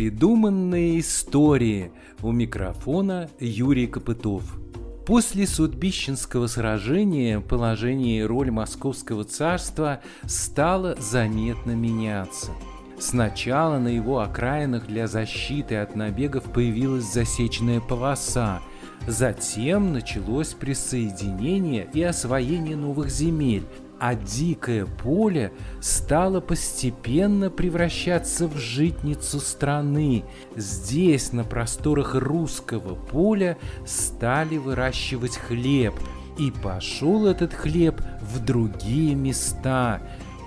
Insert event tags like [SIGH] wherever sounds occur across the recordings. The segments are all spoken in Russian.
Непридуманные истории. У микрофона Юрий Копытов. После Судбищенского сражения положение и роль Московского царства стало заметно меняться. Сначала на его окраинах для защиты от набегов появилась засечная полоса, затем началось присоединение и освоение новых земель, а дикое поле стало постепенно превращаться в житницу страны. Здесь, на просторах русского поля, стали выращивать хлеб, и пошел этот хлеб в другие места.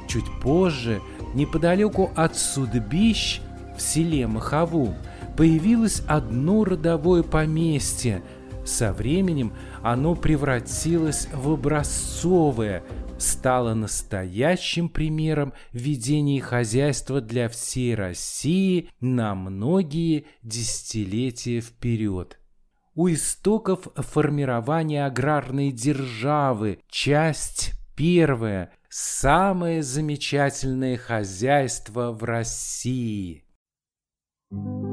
Чуть позже, неподалеку от Судбищ, в селе Махову, появилось одно родовое поместье. Со временем оно превратилось в образцовое – стала настоящим примером ведения хозяйства для всей России на многие десятилетия вперед. У истоков формирования аграрной державы, часть первая, самое замечательное хозяйство в России. Thank you.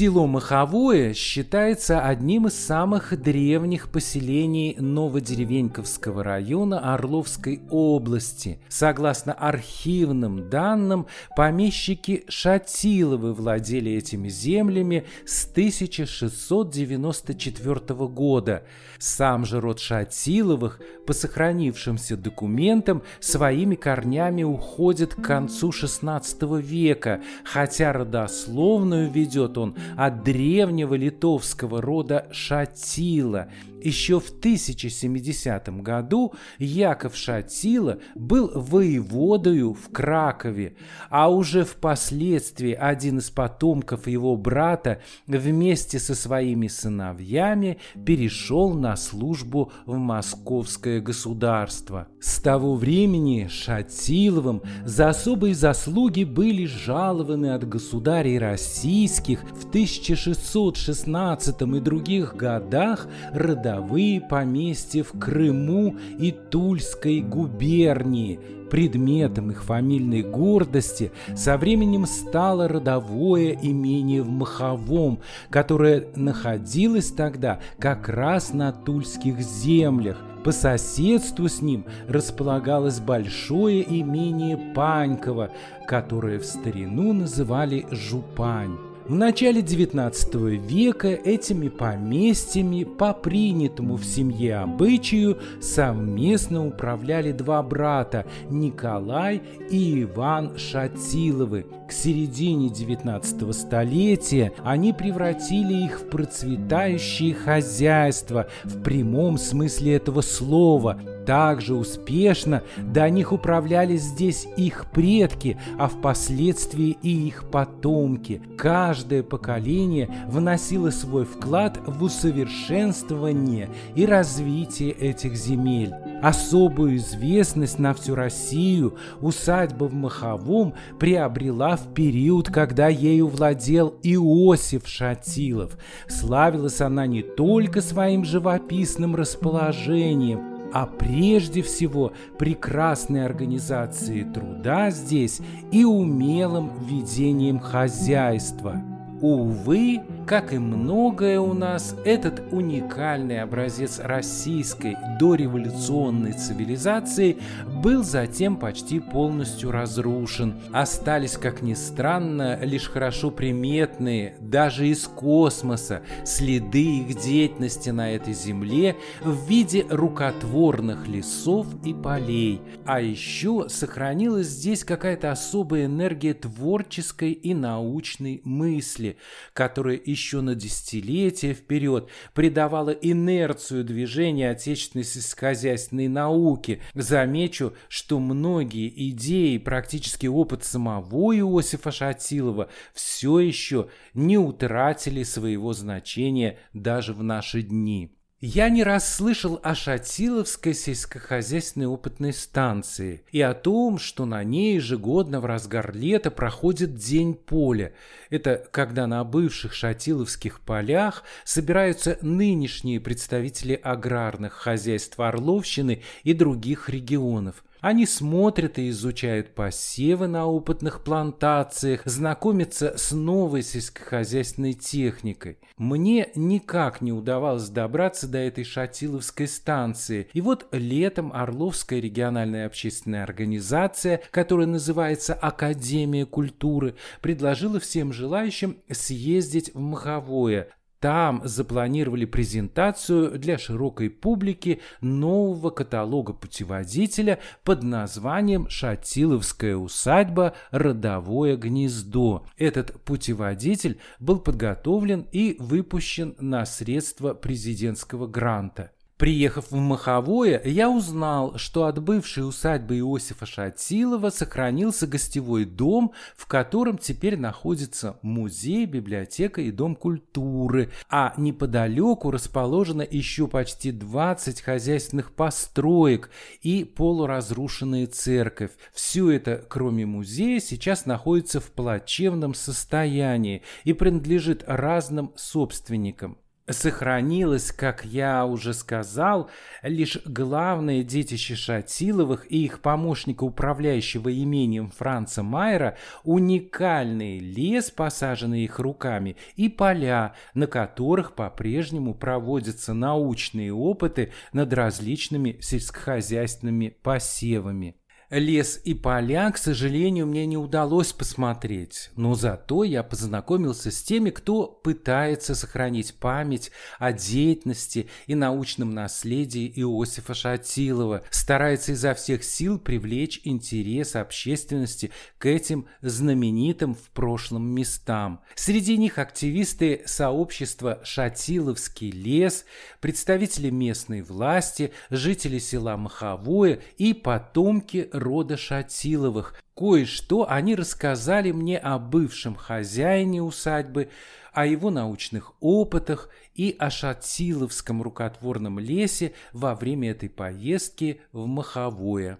Село Маховое считается одним из самых древних поселений Новодеревеньковского района Орловской области. Согласно архивным данным, помещики Шатиловы владели этими землями с 1694 года. Сам же род Шатиловых, по сохранившимся документам, своими корнями уходит к концу XVI века, хотя родословную ведет он от древнего литовского рода Шатила. Еще в 1070 году Яков Шатила был воеводою в Кракове, а уже впоследствии один из потомков его брата вместе со своими сыновьями перешел на службу в московское государство. С того времени Шатиловым за особые заслуги были жалованы от государей российских в 1616 и других годах родовые поместья в Крыму и Тульской губернии. Предметом их фамильной гордости со временем стало родовое имение в Маховом, которое находилось тогда как раз на Тульских землях. По соседству с ним располагалось большое имение Панькова, которое в старину называли Жупань. В начале XIX века этими поместьями по принятому в семье обычаю совместно управляли два брата Николай и Иван Шатиловы. К середине XIX столетия они превратили их в процветающие хозяйства в прямом смысле этого слова, также успешно до них управляли здесь их предки, а впоследствии и их потомки. Каждое поколение вносило свой вклад в усовершенствование и развитие этих земель. Особую известность на всю Россию усадьба в Маховом приобрела в период, когда ею владел Иосиф Шатилов. Славилась она не только своим живописным расположением, а прежде всего прекрасной организацией труда здесь и умелым ведением хозяйства. Увы, как и многое у нас, этот уникальный образец российской дореволюционной цивилизации был затем почти полностью разрушен. Остались, как ни странно, лишь хорошо приметные, даже из космоса, следы их деятельности на этой земле в виде рукотворных лесов и полей. А еще сохранилась здесь какая-то особая энергия творческой и научной мысли, которая еще еще на десятилетия вперед придавала инерцию движения отечественной сельскохозяйственной науки. Замечу, что многие идеи и практический опыт самого Иосифа Шатилова все еще не утратили своего значения даже в наши дни. Я не раз слышал о Шатиловской сельскохозяйственной опытной станции и о том, что на ней ежегодно в разгар лета проходит День поля. Это когда на бывших шатиловских полях собираются нынешние представители аграрных хозяйств Орловщины и других регионов – они смотрят и изучают посевы на опытных плантациях, знакомятся с новой сельскохозяйственной техникой. Мне никак не удавалось добраться до этой Шатиловской станции. И вот летом Орловская региональная общественная организация, которая называется Академия культуры, предложила всем желающим съездить в Маховое, там запланировали презентацию для широкой публики нового каталога путеводителя под названием «Шатиловская усадьба. Родовое гнездо». Этот путеводитель был подготовлен и выпущен на средства президентского гранта. Приехав в Маховое, я узнал, что от бывшей усадьбы Иосифа Шатилова сохранился гостевой дом, в котором теперь находится музей, библиотека и дом культуры, а неподалеку расположено еще почти 20 хозяйственных построек и полуразрушенная церковь. Все это, кроме музея, сейчас находится в плачевном состоянии и принадлежит разным собственникам. Сохранилось, как я уже сказал, лишь главное детище Шатиловых и их помощника, управляющего имением Франца Майера, уникальный лес, посаженный их руками, и поля, на которых по-прежнему проводятся научные опыты над различными сельскохозяйственными посевами. Лес и поля, к сожалению, мне не удалось посмотреть, но зато я познакомился с теми, кто пытается сохранить память о деятельности и научном наследии Иосифа Шатилова, старается изо всех сил привлечь интерес общественности к этим знаменитым в прошлом местам. Среди них активисты сообщества «Шатиловский лес», представители местной власти, жители села Маховое и потомки рода Шатиловых. Кое-что они рассказали мне о бывшем хозяине усадьбы, о его научных опытах и о Шатиловском рукотворном лесе во время этой поездки в Маховое.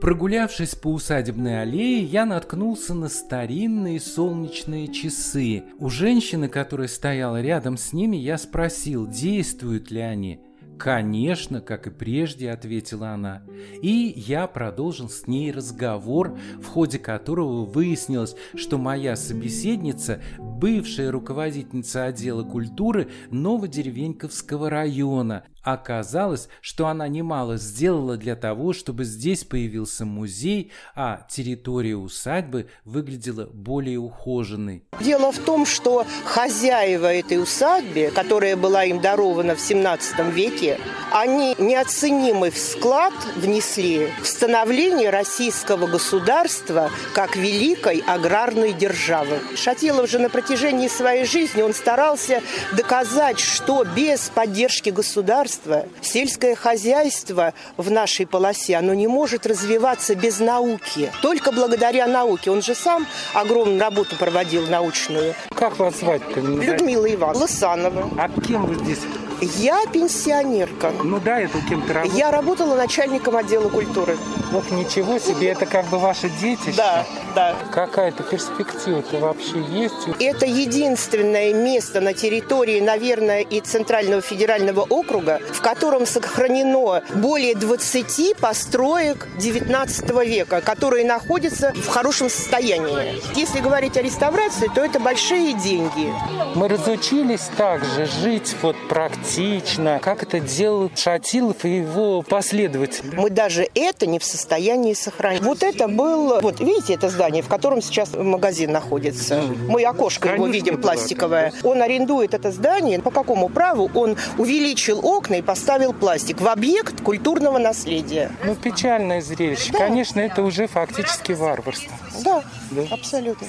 Прогулявшись по усадебной аллее, я наткнулся на старинные солнечные часы. У женщины, которая стояла рядом с ними, я спросил, действуют ли они. «Конечно, как и прежде», — ответила она. И я продолжил с ней разговор, в ходе которого выяснилось, что моя собеседница – бывшая руководительница отдела культуры Новодеревеньковского района, Оказалось, что она немало сделала для того, чтобы здесь появился музей, а территория усадьбы выглядела более ухоженной. Дело в том, что хозяева этой усадьбы, которая была им дарована в 17 веке, они неоценимый вклад внесли в становление российского государства как великой аграрной державы. Шатилов же на протяжении своей жизни он старался доказать, что без поддержки государства сельское хозяйство в нашей полосе, оно не может развиваться без науки. Только благодаря науке. Он же сам огромную работу проводил научную. Как вас звать-то? Людмила Ивановна Лысанова. А кем вы здесь я пенсионерка. Ну да, это кем-то работала. Я работала начальником отдела культуры. Ох, ничего себе, это как бы ваше детище. Да, да. Какая-то перспектива-то вообще есть? Это единственное место на территории, наверное, и Центрального федерального округа, в котором сохранено более 20 построек 19 века, которые находятся в хорошем состоянии. Если говорить о реставрации, то это большие деньги. Мы разучились также жить вот практически романтично, как это делал Шатилов и его последователи. Мы даже это не в состоянии сохранить. Вот это был, вот видите это здание, в котором сейчас магазин находится. Мы окошко Конечно, его видим пластиковое. Он арендует это здание. По какому праву он увеличил окна и поставил пластик в объект культурного наследия? Ну, печальное зрелище. Да. Конечно, это уже фактически варварство. Да, да? абсолютно.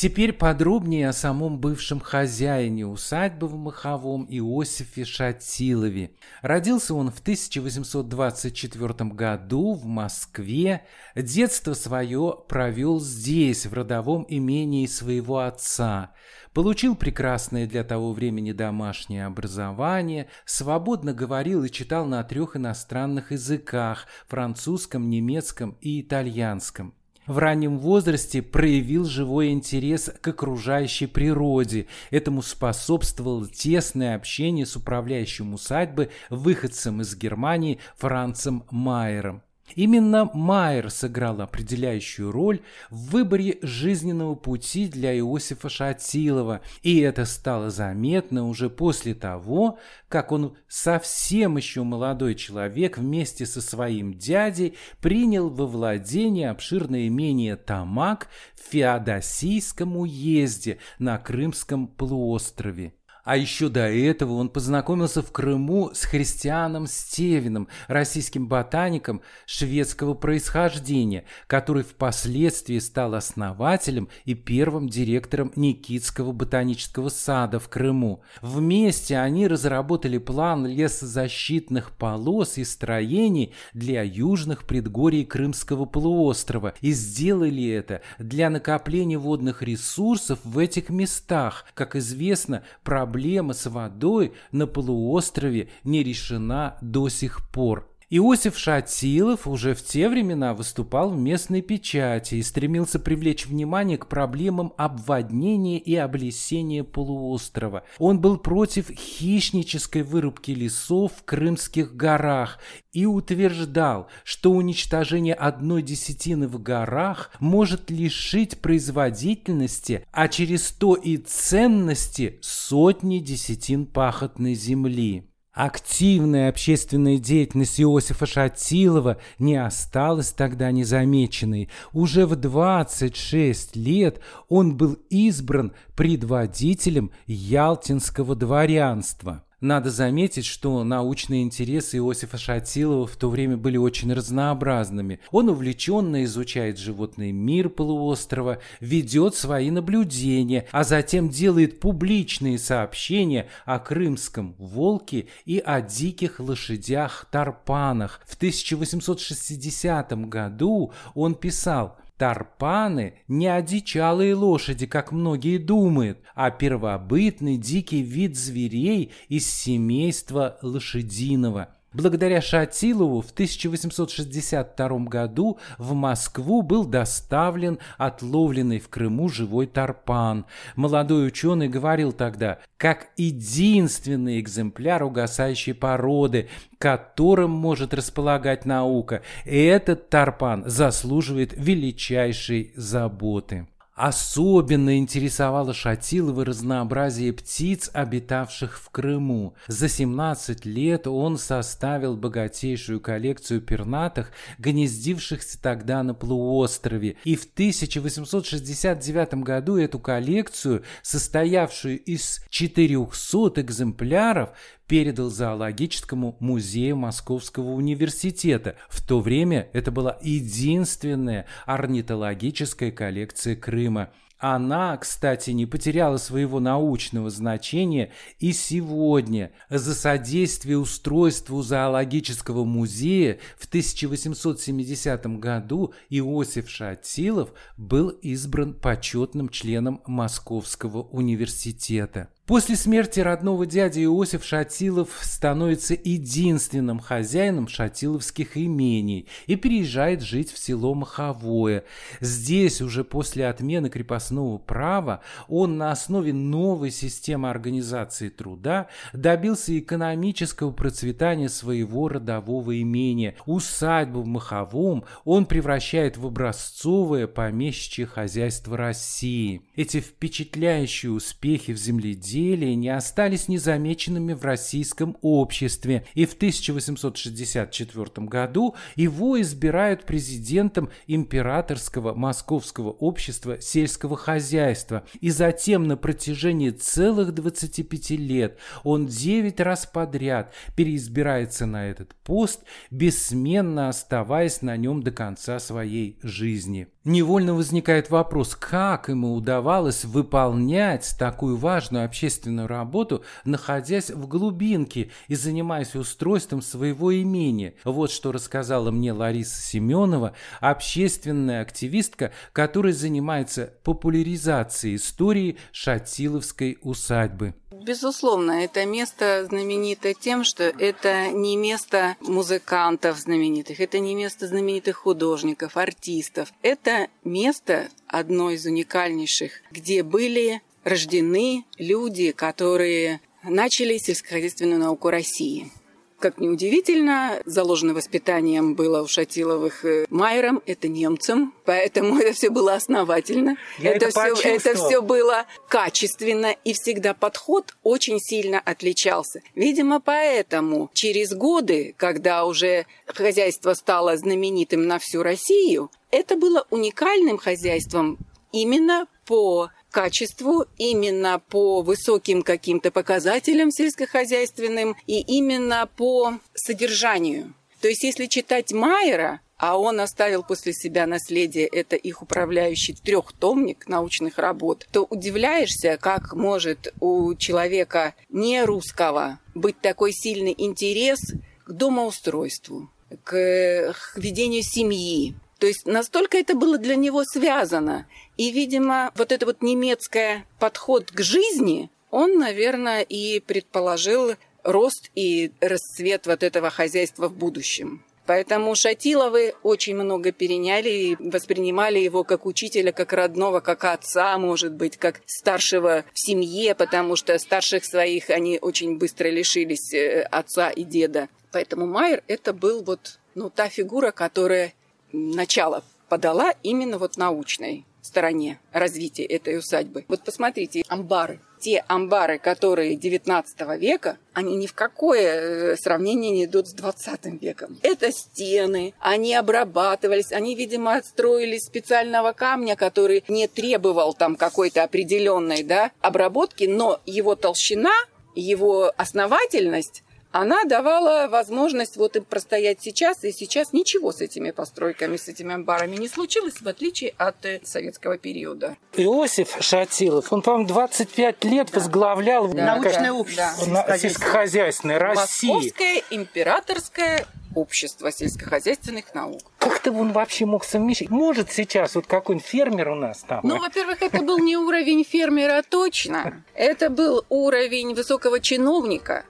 Теперь подробнее о самом бывшем хозяине усадьбы в Маховом Иосифе Шатилове. Родился он в 1824 году в Москве. Детство свое провел здесь, в родовом имении своего отца. Получил прекрасное для того времени домашнее образование, свободно говорил и читал на трех иностранных языках – французском, немецком и итальянском в раннем возрасте проявил живой интерес к окружающей природе. Этому способствовало тесное общение с управляющим усадьбы выходцем из Германии Францем Майером. Именно Майер сыграл определяющую роль в выборе жизненного пути для Иосифа Шатилова, и это стало заметно уже после того, как он совсем еще молодой человек вместе со своим дядей принял во владение обширное имение Тамак в Феодосийском уезде на Крымском полуострове. А еще до этого он познакомился в Крыму с Христианом Стевиным, российским ботаником шведского происхождения, который впоследствии стал основателем и первым директором Никитского ботанического сада в Крыму. Вместе они разработали план лесозащитных полос и строений для южных предгорий Крымского полуострова и сделали это для накопления водных ресурсов в этих местах. Как известно, проблема проблема с водой на полуострове не решена до сих пор. Иосиф Шатилов уже в те времена выступал в местной печати и стремился привлечь внимание к проблемам обводнения и облесения полуострова. Он был против хищнической вырубки лесов в Крымских горах и утверждал, что уничтожение одной десятины в горах может лишить производительности, а через то и ценности сотни десятин пахотной земли. Активная общественная деятельность Иосифа Шатилова не осталась тогда незамеченной. Уже в 26 лет он был избран предводителем ялтинского дворянства – надо заметить, что научные интересы Иосифа Шатилова в то время были очень разнообразными. Он увлеченно изучает животный мир полуострова, ведет свои наблюдения, а затем делает публичные сообщения о крымском волке и о диких лошадях-тарпанах. В 1860 году он писал – Тарпаны не одичалые лошади, как многие думают, а первобытный дикий вид зверей из семейства лошадиного – Благодаря Шатилову в 1862 году в Москву был доставлен отловленный в Крыму живой тарпан. Молодой ученый говорил тогда, как единственный экземпляр угасающей породы, которым может располагать наука, этот тарпан заслуживает величайшей заботы. Особенно интересовало Шатилова разнообразие птиц, обитавших в Крыму. За 17 лет он составил богатейшую коллекцию пернатых, гнездившихся тогда на полуострове. И в 1869 году эту коллекцию, состоявшую из 400 экземпляров, передал зоологическому музею Московского университета. В то время это была единственная орнитологическая коллекция Крыма. Она, кстати, не потеряла своего научного значения и сегодня. За содействие устройству зоологического музея в 1870 году Иосиф Шатилов был избран почетным членом Московского университета. После смерти родного дяди Иосиф Шатилов становится единственным хозяином шатиловских имений и переезжает жить в село Маховое. Здесь уже после отмены крепостного права он на основе новой системы организации труда добился экономического процветания своего родового имения. Усадьбу в Маховом он превращает в образцовое помещичье хозяйство России. Эти впечатляющие успехи в земледелии изделия не остались незамеченными в российском обществе, и в 1864 году его избирают президентом Императорского Московского общества сельского хозяйства, и затем на протяжении целых 25 лет он 9 раз подряд переизбирается на этот пост, бессменно оставаясь на нем до конца своей жизни. Невольно возникает вопрос, как ему удавалось выполнять такую важную общественную работу, находясь в глубинке и занимаясь устройством своего имени. Вот что рассказала мне Лариса Семенова, общественная активистка, которая занимается популяризацией истории Шатиловской усадьбы. Безусловно, это место знаменито тем, что это не место музыкантов знаменитых, это не место знаменитых художников, артистов. Это место одно из уникальнейших, где были рождены люди, которые начали сельскохозяйственную науку России. Как ни удивительно, заложено воспитанием было у Шатиловых э, Майером, это немцем, поэтому [LAUGHS] это все было основательно. Я это, это, все, это все было качественно, и всегда подход очень сильно отличался. Видимо, поэтому через годы, когда уже хозяйство стало знаменитым на всю Россию, это было уникальным хозяйством именно по качеству, именно по высоким каким-то показателям сельскохозяйственным и именно по содержанию. То есть если читать Майера, а он оставил после себя наследие, это их управляющий трехтомник научных работ, то удивляешься, как может у человека не русского быть такой сильный интерес к домоустройству, к ведению семьи, то есть настолько это было для него связано. И, видимо, вот это вот немецкое подход к жизни, он, наверное, и предположил рост и расцвет вот этого хозяйства в будущем. Поэтому Шатиловы очень много переняли и воспринимали его как учителя, как родного, как отца, может быть, как старшего в семье, потому что старших своих они очень быстро лишились э, отца и деда. Поэтому Майер это был вот ну, та фигура, которая начало подала именно вот научной стороне развития этой усадьбы. Вот посмотрите, амбары. Те амбары, которые 19 века, они ни в какое э, сравнение не идут с 20 веком. Это стены, они обрабатывались, они, видимо, отстроились специального камня, который не требовал там какой-то определенной да, обработки, но его толщина, его основательность она давала возможность вот им простоять сейчас, и сейчас ничего с этими постройками, с этими амбарами не случилось, в отличие от э, советского периода. Иосиф Шатилов, он, по-моему, 25 лет да. возглавлял да. научное общество да. сельскохозяйственной России. Московское императорское общество сельскохозяйственных наук. Как-то он вообще мог совмещать? Может сейчас вот какой-нибудь фермер у нас там? Ну, во-первых, это был не уровень фермера точно. [LAUGHS] Это был уровень высокого чиновника.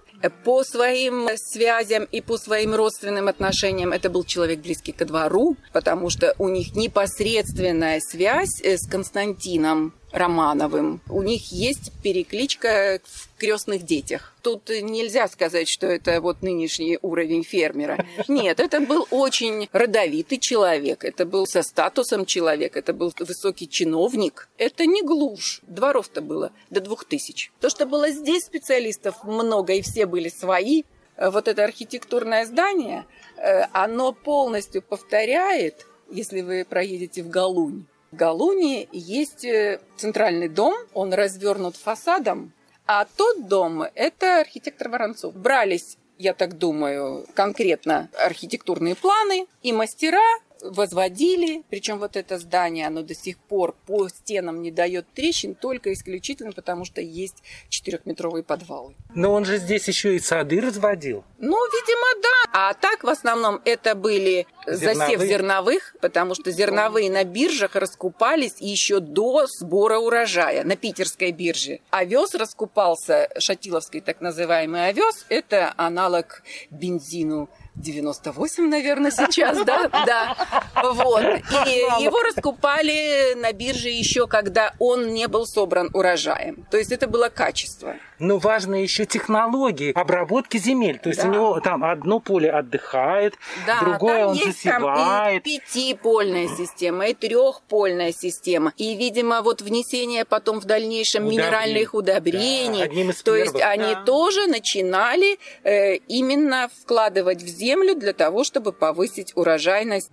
По своим связям и по своим родственным отношениям это был человек близкий ко двору, потому что у них непосредственная связь э, с Константином Романовым. У них есть перекличка в крестных детях. Тут нельзя сказать, что это вот нынешний уровень фермера. Нет, это был очень родовитый человек, это был со статусом человек, это был высокий чиновник. Это не глушь. Дворов-то было до двух тысяч. То, что было здесь специалистов много, и все были свои, вот это архитектурное здание, э, оно полностью повторяет, если вы проедете в Галунь, в Галуне есть э, центральный дом, он развернут фасадом, а тот дом – это архитектор Воронцов. Брались я так думаю, конкретно архитектурные планы, и мастера возводили, причем вот это здание, оно до сих пор по стенам не дает трещин, только исключительно потому, что есть четырехметровые подвалы. Но он же здесь еще и сады разводил. Ну, видимо, да. А так, в основном, это были зерновые. засев зерновых, потому что зерновые на биржах раскупались еще до сбора урожая на питерской бирже. Овес раскупался, шатиловский так называемый овес, это аналог бензину 98, наверное, сейчас, да? Да. Вот. И его раскупали на бирже еще, когда он не был собран урожаем. То есть это было качество. Но важно еще технологии обработки земель. То есть да. у него там одно поле отдыхает, да, другое он есть засевает. Там и пятипольная система, и трехпольная система. И, видимо, вот внесение потом в дальнейшем Удобрение. минеральных удобрений. Да, одним из То первых. есть они да. тоже начинали э, именно вкладывать в землю для того, чтобы повысить урожайность.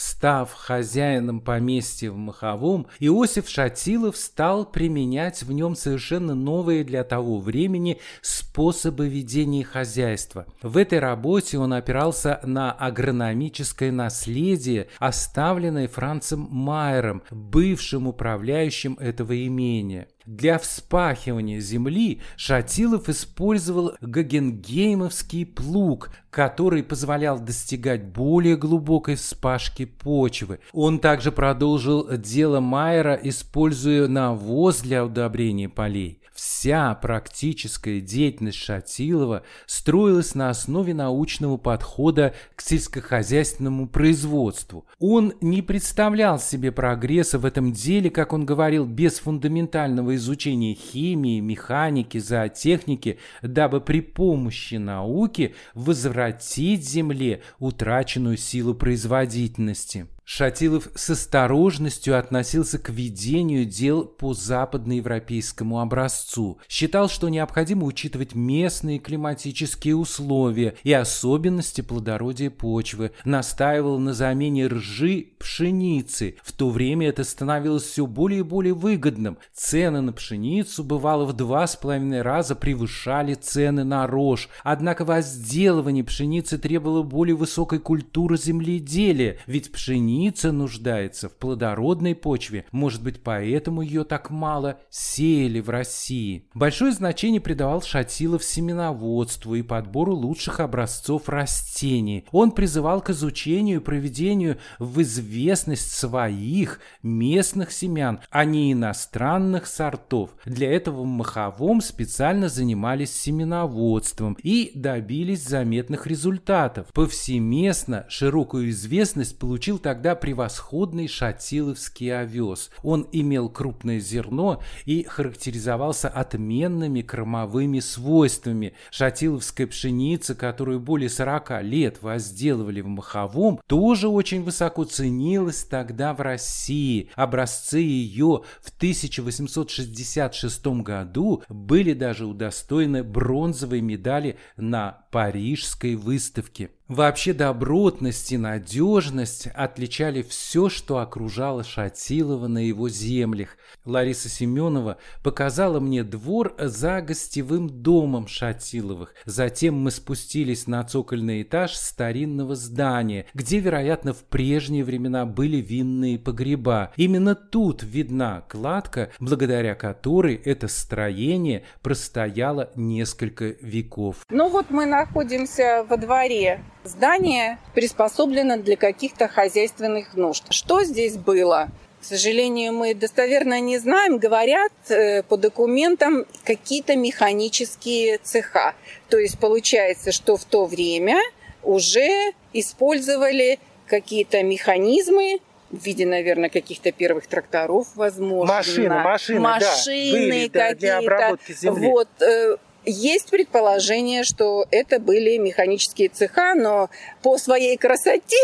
Став хозяином поместья в Маховом, Иосиф Шатилов стал применять в нем совершенно новые для того времени способы ведения хозяйства. В этой работе он опирался на агрономическое наследие, оставленное Францем Майером, бывшим управляющим этого имения. Для вспахивания земли Шатилов использовал гагенгеймовский плуг, который позволял достигать более глубокой вспашки почвы. Он также продолжил дело Майера, используя навоз для удобрения полей. Вся практическая деятельность Шатилова строилась на основе научного подхода к сельскохозяйственному производству. Он не представлял себе прогресса в этом деле, как он говорил, без фундаментального изучения химии, механики, зоотехники, дабы при помощи науки возвратить Земле утраченную силу производительности. Шатилов с осторожностью относился к ведению дел по западноевропейскому образцу. Считал, что необходимо учитывать местные климатические условия и особенности плодородия почвы. Настаивал на замене ржи пшеницы. В то время это становилось все более и более выгодным. Цены на пшеницу, бывало, в два с половиной раза превышали цены на рожь. Однако возделывание пшеницы требовало более высокой культуры земледелия, ведь пшеница пшеница нуждается в плодородной почве. Может быть, поэтому ее так мало сеяли в России. Большое значение придавал Шатилов семеноводству и подбору лучших образцов растений. Он призывал к изучению и проведению в известность своих местных семян, а не иностранных сортов. Для этого в Маховом специально занимались семеноводством и добились заметных результатов. Повсеместно широкую известность получил тогда тогда превосходный шатиловский овес. Он имел крупное зерно и характеризовался отменными кормовыми свойствами. Шатиловская пшеница, которую более 40 лет возделывали в Маховом, тоже очень высоко ценилась тогда в России. Образцы ее в 1866 году были даже удостоены бронзовой медали на Парижской выставке. Вообще добротность и надежность отличали все, что окружало Шатилова на его землях. Лариса Семенова показала мне двор за гостевым домом Шатиловых. Затем мы спустились на цокольный этаж старинного здания, где, вероятно, в прежние времена были винные погреба. Именно тут видна кладка, благодаря которой это строение простояло несколько веков. Ну вот мы находимся во дворе Здание приспособлено для каких-то хозяйственных нужд. Что здесь было? К сожалению, мы достоверно не знаем. Говорят э, по документам какие-то механические цеха. То есть получается, что в то время уже использовали какие-то механизмы, в виде, наверное, каких-то первых тракторов, возможно. Машины, машины, машины да, какие-то. Для обработки земли. Вот, э, есть предположение, что это были механические цеха, но по своей красоте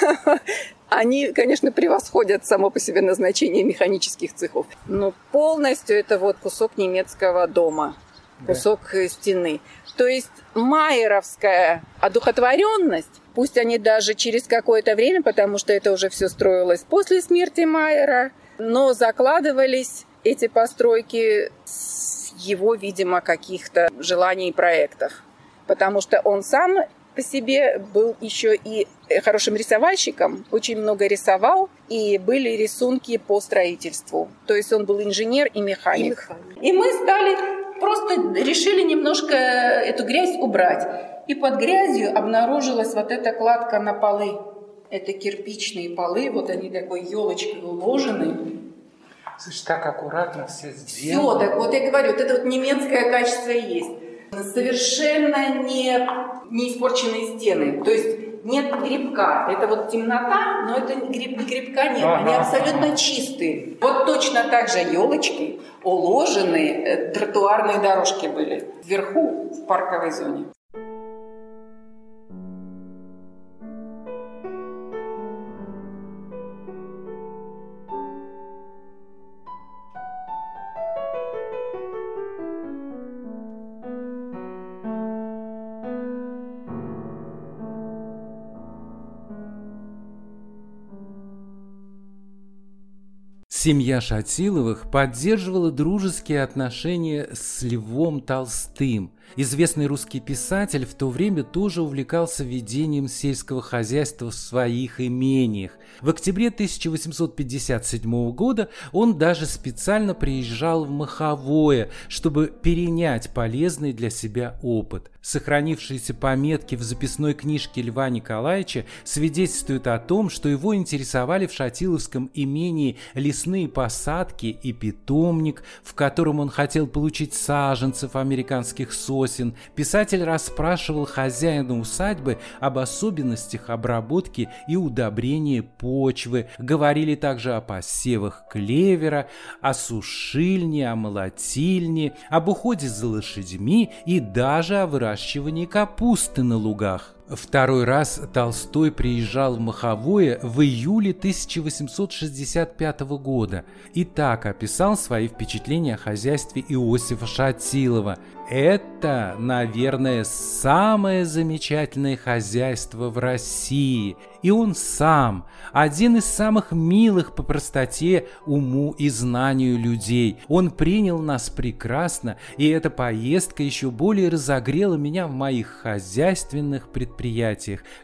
[LAUGHS] они, конечно, превосходят само по себе назначение механических цехов. Но полностью это вот кусок немецкого дома, кусок да. стены. То есть майеровская одухотворенность, пусть они даже через какое-то время, потому что это уже все строилось после смерти Майера, но закладывались эти постройки с его, видимо, каких-то желаний и проектов. Потому что он сам по себе был еще и хорошим рисовальщиком, очень много рисовал, и были рисунки по строительству. То есть он был инженер и механик. И, и мы стали, просто решили немножко эту грязь убрать. И под грязью обнаружилась вот эта кладка на полы. Это кирпичные полы, вот они такой елочкой уложены. Слушай, так аккуратно все сделано. Все, так вот я говорю, вот это вот немецкое качество есть. Совершенно не, не испорченные стены. То есть нет грибка. Это вот темнота, но это гриб, грибка нет. Ага. Они абсолютно чистые. Вот точно так же елочки уложенные э, тротуарные дорожки были вверху в парковой зоне. Семья Шатиловых поддерживала дружеские отношения с Львом Толстым. Известный русский писатель в то время тоже увлекался ведением сельского хозяйства в своих имениях. В октябре 1857 года он даже специально приезжал в Маховое, чтобы перенять полезный для себя опыт. Сохранившиеся пометки в записной книжке Льва Николаевича свидетельствуют о том, что его интересовали в Шатиловском имении лесные посадки и питомник, в котором он хотел получить саженцев американских сосен. Писатель расспрашивал хозяина усадьбы об особенностях обработки и удобрения почвы, говорили также о посевах клевера, о сушильне, о молотильне, об уходе за лошадьми и даже о выращивании выращивании капусты на лугах. Второй раз Толстой приезжал в Маховое в июле 1865 года и так описал свои впечатления о хозяйстве Иосифа Шатилова. Это, наверное, самое замечательное хозяйство в России. И он сам, один из самых милых по простоте, уму и знанию людей. Он принял нас прекрасно, и эта поездка еще более разогрела меня в моих хозяйственных предприятиях.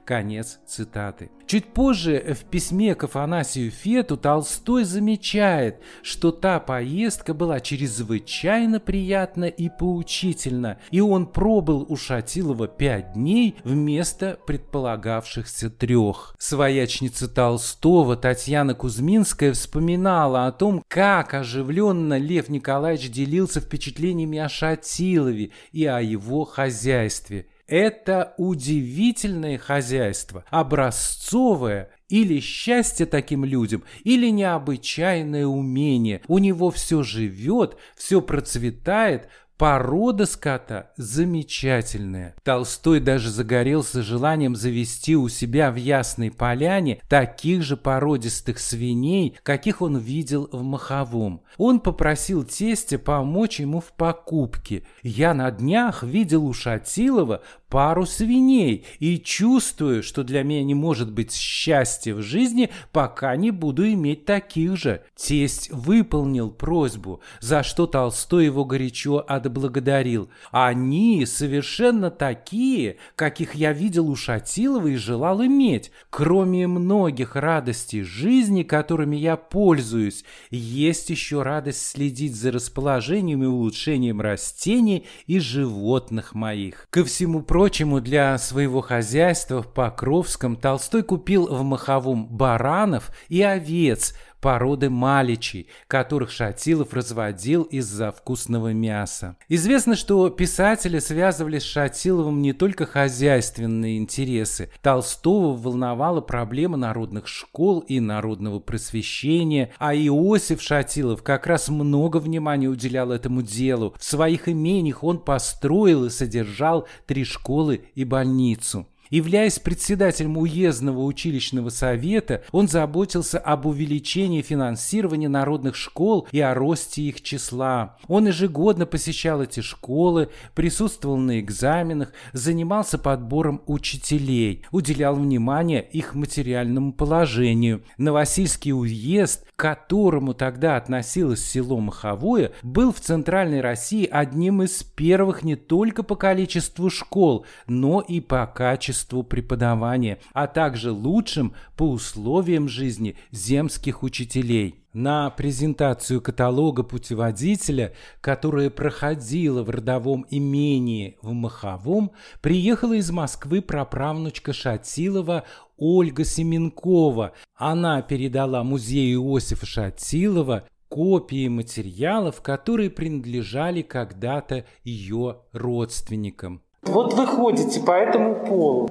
Конец цитаты. Чуть позже в письме к Афанасию Фету Толстой замечает, что та поездка была чрезвычайно приятна и поучительна, и он пробыл у Шатилова пять дней вместо предполагавшихся трех. Своячница Толстого Татьяна Кузьминская вспоминала о том, как оживленно Лев Николаевич делился впечатлениями о Шатилове и о его хозяйстве. Это удивительное хозяйство, образцовое или счастье таким людям, или необычайное умение. У него все живет, все процветает, Порода скота замечательная. Толстой даже загорелся желанием завести у себя в Ясной Поляне таких же породистых свиней, каких он видел в Маховом. Он попросил тестя помочь ему в покупке. Я на днях видел у Шатилова пару свиней и чувствую, что для меня не может быть счастья в жизни, пока не буду иметь таких же. Тесть выполнил просьбу, за что Толстой его горячо отблагодарил. Они совершенно такие, каких я видел у Шатилова и желал иметь. Кроме многих радостей жизни, которыми я пользуюсь, есть еще радость следить за расположением и улучшением растений и животных моих. Ко всему прочему, прочему, для своего хозяйства в Покровском Толстой купил в Маховом баранов и овец породы маличей, которых Шатилов разводил из-за вкусного мяса. Известно, что писатели связывали с Шатиловым не только хозяйственные интересы. Толстого волновала проблема народных школ и народного просвещения, а Иосиф Шатилов как раз много внимания уделял этому делу. В своих имениях он построил и содержал три школы и больницу. Являясь председателем уездного училищного совета, он заботился об увеличении финансирования народных школ и о росте их числа. Он ежегодно посещал эти школы, присутствовал на экзаменах, занимался подбором учителей, уделял внимание их материальному положению. Новосильский уезд, к которому тогда относилось село Маховое, был в Центральной России одним из первых не только по количеству школ, но и по качеству качеству преподавания, а также лучшим по условиям жизни земских учителей. На презентацию каталога путеводителя, которая проходила в родовом имении в Маховом, приехала из Москвы праправнучка Шатилова Ольга Семенкова. Она передала музею Иосифа Шатилова копии материалов, которые принадлежали когда-то ее родственникам. Вот вы ходите по этому полу,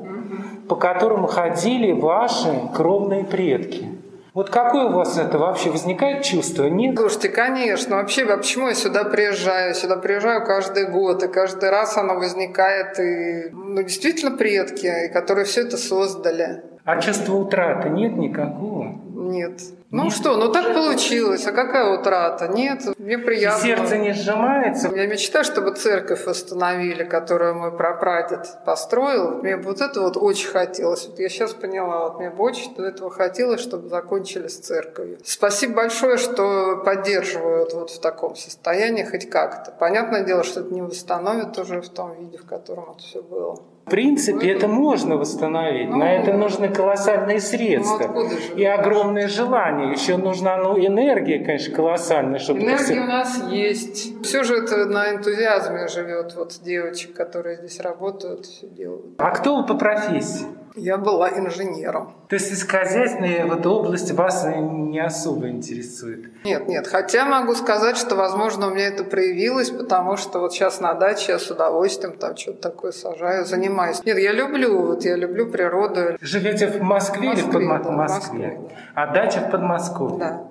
по которому ходили ваши кровные предки. Вот какое у вас это вообще возникает чувство? Нет? Слушайте, конечно. Вообще, а почему я сюда приезжаю? Сюда приезжаю каждый год, и каждый раз оно возникает. И, ну, действительно предки, которые все это создали. А чувства утраты нет никакого? Нет. Ну Нет. что, ну так получилось. А какая утрата? Нет, мне приятно. И сердце не сжимается. Я мечтаю, чтобы церковь восстановили, которую мой прапрадед построил. Мне вот это вот очень хотелось. Вот я сейчас поняла, вот мне бы очень этого хотелось, чтобы закончили с церковью. Спасибо большое, что поддерживают вот в таком состоянии хоть как-то. Понятное дело, что это не восстановит уже в том виде, в котором это все было. В принципе, это можно восстановить. Ну, На это нужны колоссальные средства. Ну, и огромное желание. Еще нужна ну, энергия, конечно, колоссальная. Чтобы энергия все... у нас есть. Все же это на энтузиазме живет. Вот девочек, которые здесь работают, все делают. А кто вы по профессии? Я была инженером. То есть сельскохозяйственная вот область вас не особо интересует? Нет, нет. Хотя могу сказать, что, возможно, у меня это проявилось, потому что вот сейчас на даче я с удовольствием там что-то такое сажаю, занимаюсь. Нет, я люблю, вот я люблю природу. Живете в Москве, в Москве или в Подмо... да, Москве? Москве? А дача в Подмосковье? Да.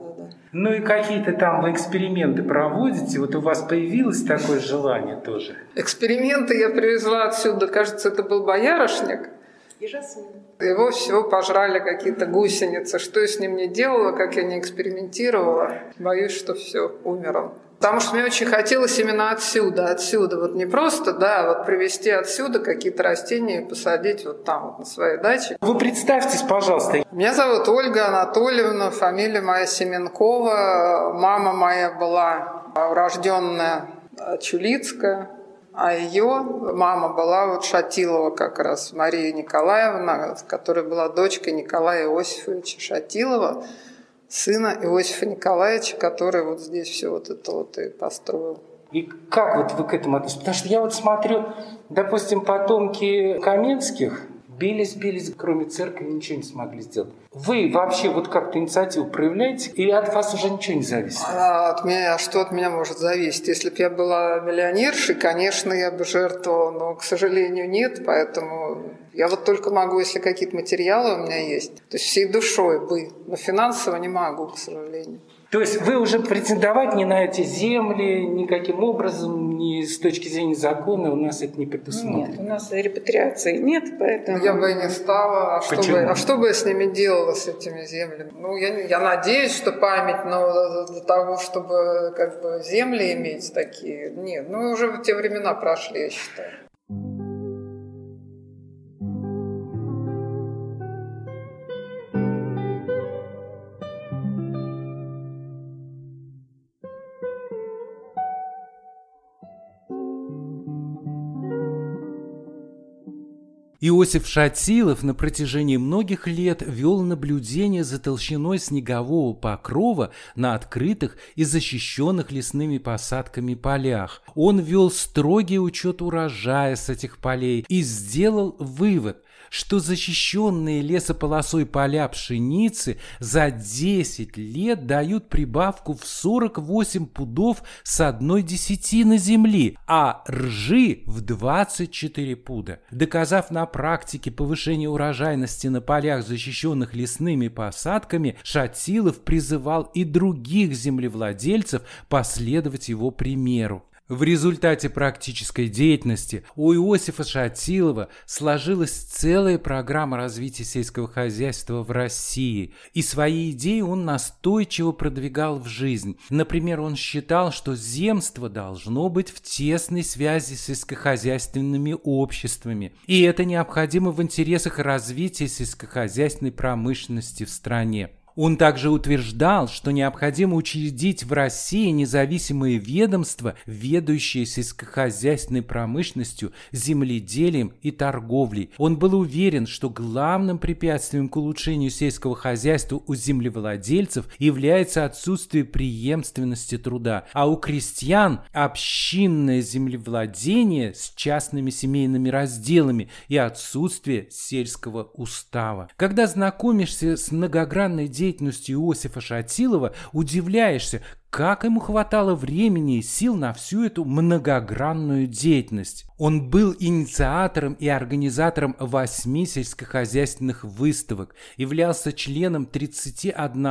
Ну и какие-то там вы эксперименты проводите? Вот у вас появилось такое желание тоже? Эксперименты я привезла отсюда. Кажется, это был боярышник и жасмин. Его всего пожрали какие-то гусеницы. Что я с ним не делала, как я не экспериментировала, боюсь, что все, умерло. Потому что мне очень хотелось именно отсюда, отсюда. Вот не просто, да, вот привезти отсюда какие-то растения и посадить вот там, вот на своей даче. Вы представьтесь, пожалуйста. Меня зовут Ольга Анатольевна, фамилия моя Семенкова. Мама моя была урожденная Чулицкая, а ее мама была вот Шатилова как раз, Мария Николаевна, которая была дочкой Николая Иосифовича Шатилова, сына Иосифа Николаевича, который вот здесь все вот это вот и построил. И как вот вы к этому относитесь? Потому что я вот смотрю, допустим, потомки Каменских, бились, бились, кроме церкви ничего не смогли сделать. Вы вообще вот как-то инициативу проявляете, или от вас уже ничего не зависит? А, от меня, а что от меня может зависеть? Если бы я была миллионершей, конечно, я бы жертвовала, но, к сожалению, нет, поэтому я вот только могу, если какие-то материалы у меня есть, то есть всей душой бы, но финансово не могу, к сожалению. То есть вы уже претендовать ни на эти земли никаким образом, ни с точки зрения закона у нас это не предусмотрено? Нет, у нас репатриации нет, поэтому... Я бы и не стала. А что, бы, а что бы я с ними делала, с этими землями? Ну, я, я надеюсь, что память, но для того, чтобы как бы земли иметь такие, нет. Ну, уже те времена прошли, я считаю. Иосиф Шатилов на протяжении многих лет вел наблюдение за толщиной снегового покрова на открытых и защищенных лесными посадками полях. Он вел строгий учет урожая с этих полей и сделал вывод, что защищенные лесополосой поля пшеницы за 10 лет дают прибавку в 48 пудов с одной десятины земли, а ржи в 24 пуда. Доказав на практике повышение урожайности на полях, защищенных лесными посадками, Шатилов призывал и других землевладельцев последовать его примеру. В результате практической деятельности у Иосифа Шатилова сложилась целая программа развития сельского хозяйства в России, и свои идеи он настойчиво продвигал в жизнь. Например, он считал, что земство должно быть в тесной связи с сельскохозяйственными обществами, и это необходимо в интересах развития сельскохозяйственной промышленности в стране. Он также утверждал, что необходимо учредить в России независимые ведомства, ведущие сельскохозяйственной промышленностью, земледелием и торговлей. Он был уверен, что главным препятствием к улучшению сельского хозяйства у землевладельцев является отсутствие преемственности труда, а у крестьян общинное землевладение с частными семейными разделами и отсутствие сельского устава. Когда знакомишься с многогранной деятельностью деятельностью Иосифа Шатилова, удивляешься, Как ему хватало времени и сил на всю эту многогранную деятельность? Он был инициатором и организатором восьми сельскохозяйственных выставок, являлся членом 31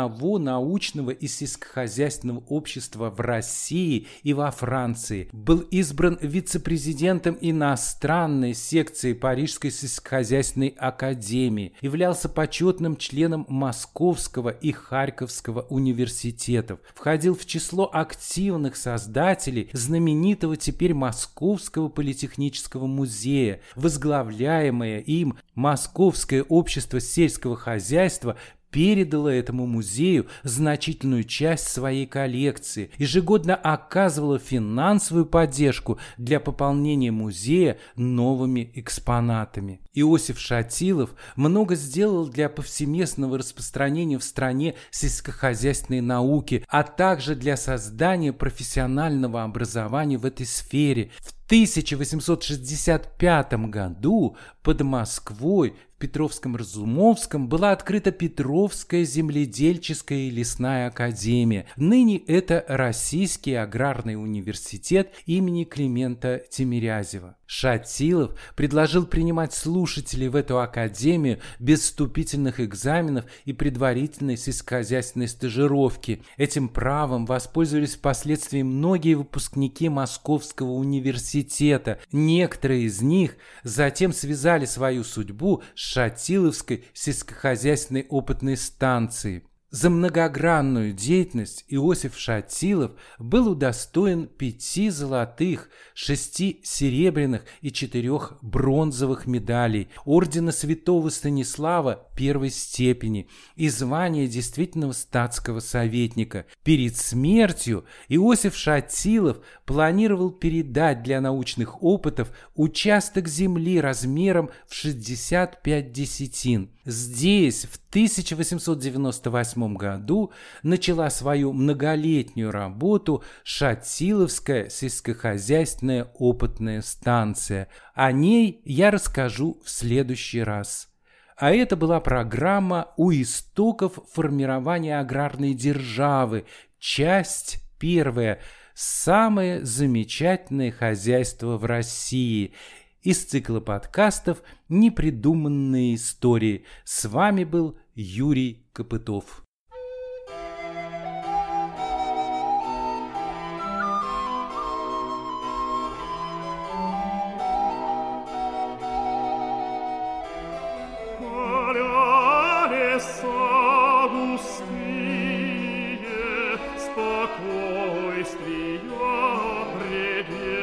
научного и сельскохозяйственного общества в России и во Франции, был избран вице-президентом иностранной секции Парижской сельскохозяйственной академии, являлся почетным членом Московского и Харьковского университетов, входил в число активных создателей знаменитого теперь Московского политехнического технического музея, возглавляемое им Московское общество сельского хозяйства передала этому музею значительную часть своей коллекции, ежегодно оказывала финансовую поддержку для пополнения музея новыми экспонатами. Иосиф Шатилов много сделал для повсеместного распространения в стране сельскохозяйственной науки, а также для создания профессионального образования в этой сфере. В 1865 году под Москвой в Петровском-Разумовском была открыта Петровская земледельческая и лесная академия. Ныне это Российский аграрный университет имени Климента Тимирязева. Шатилов предложил принимать слушателей в эту академию без вступительных экзаменов и предварительной сельскохозяйственной стажировки. Этим правом воспользовались впоследствии многие выпускники Московского университета. Некоторые из них затем связали свою судьбу с Шатиловской сельскохозяйственной опытной станцией. За многогранную деятельность Иосиф Шатилов был удостоен пяти золотых, шести серебряных и четырех бронзовых медалей, ордена святого Станислава первой степени и звания действительного статского советника. Перед смертью Иосиф Шатилов планировал передать для научных опытов участок земли размером в 65 десятин. Здесь в 1898 году начала свою многолетнюю работу Шатиловская сельскохозяйственная опытная станция. О ней я расскажу в следующий раз. А это была программа «У истоков формирования аграрной державы», часть первая «Самое замечательное хозяйство в России» из цикла подкастов «Непридуманные истории». С вами был Юрий Копытов. спокойствия предел,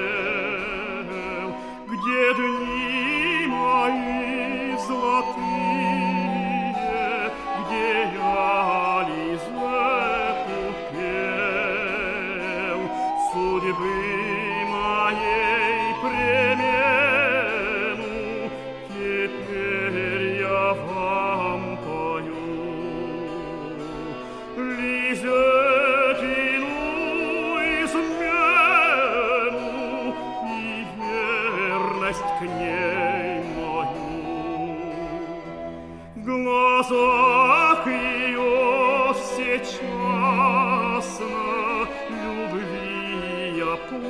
где дни мои золотые.